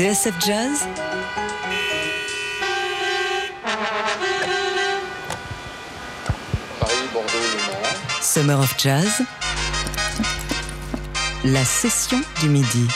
TSF Jazz Paris, Bordeaux, Le Mans. Summer of Jazz La session du midi.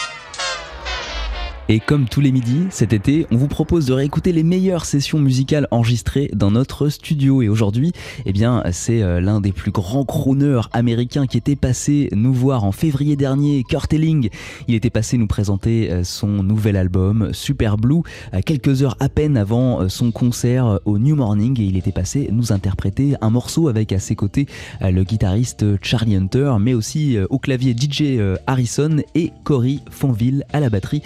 Et comme tous les midis, cet été, on vous propose de réécouter les meilleures sessions musicales enregistrées dans notre studio. Et aujourd'hui, eh bien, c'est euh, l'un des plus grands crooners américains qui était passé nous voir en février dernier, Kurt Elling. Il était passé nous présenter euh, son nouvel album, Super Blue, quelques heures à peine avant euh, son concert au New Morning. Et il était passé nous interpréter un morceau avec à ses côtés le guitariste Charlie Hunter, mais aussi au clavier DJ Harrison et Cory Fonville à la batterie.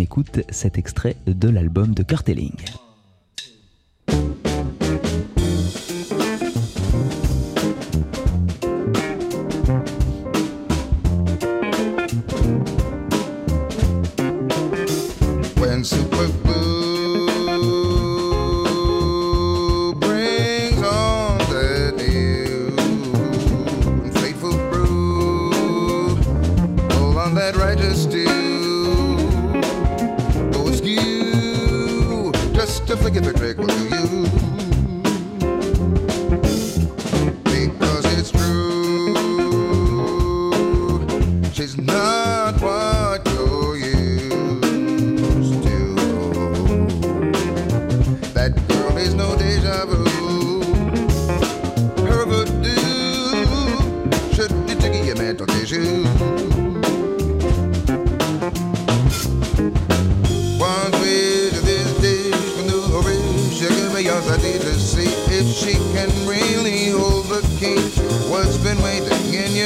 Écoute cet extrait de l'album de Kurt.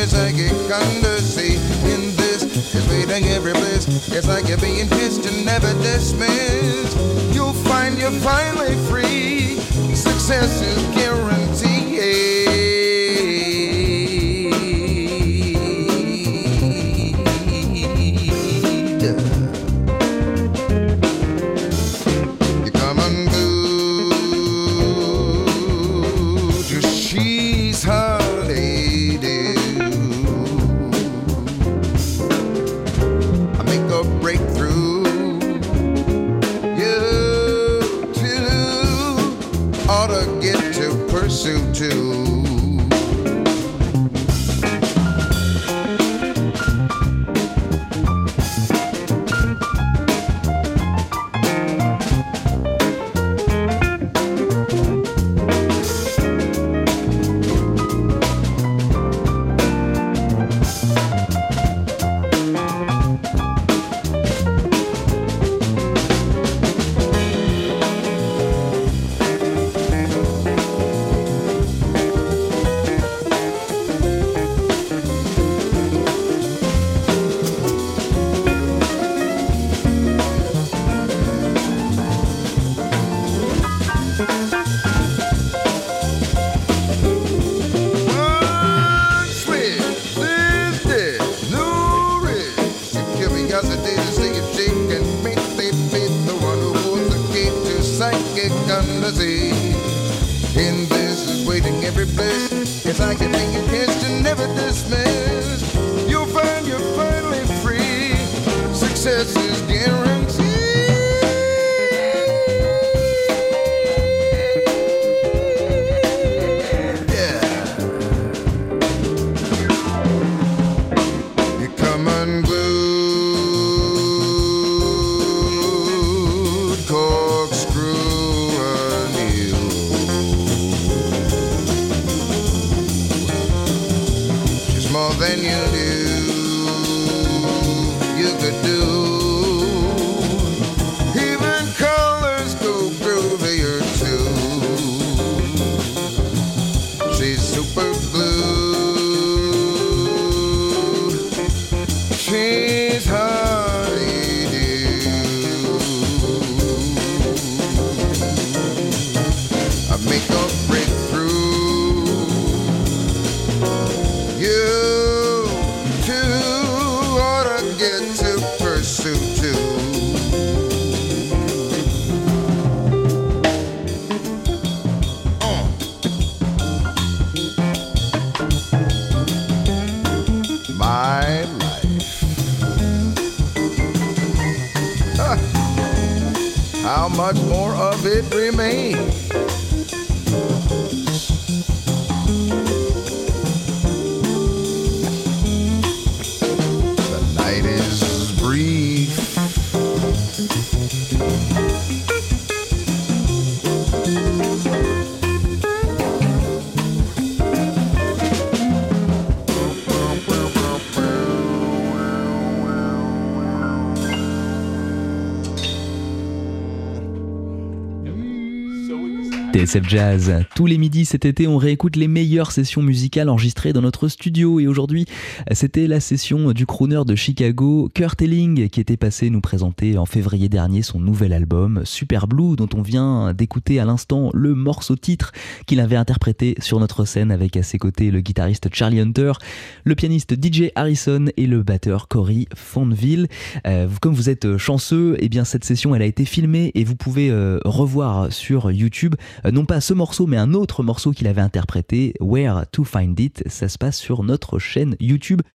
Your psychic undersea? In this is waiting every bliss. It's like you're being kissed and never dismissed. You'll find you're finally free. Success is guaranteed. Curiosity to see if she can make me be the one who holds the key to psychic undersea. In this is waiting every place. It's like you're being kissed and never dismissed. you do. How much more of it remains? TSF Jazz. Tous les midis cet été, on réécoute les meilleures sessions musicales enregistrées dans notre studio. Et aujourd'hui, c'était la session du crooner de Chicago, Kurt Elling, qui était passé nous présenter en février dernier son nouvel album, Super Blue, dont on vient d'écouter à l'instant le morceau titre qu'il avait interprété sur notre scène avec à ses côtés le guitariste Charlie Hunter, le pianiste DJ Harrison et le batteur Cory Fondeville. Euh, comme vous êtes chanceux, eh bien cette session elle a été filmée et vous pouvez euh, revoir sur YouTube non pas ce morceau mais un autre morceau qu'il avait interprété, Where to Find It. Ça se passe sur notre chaîne YouTube.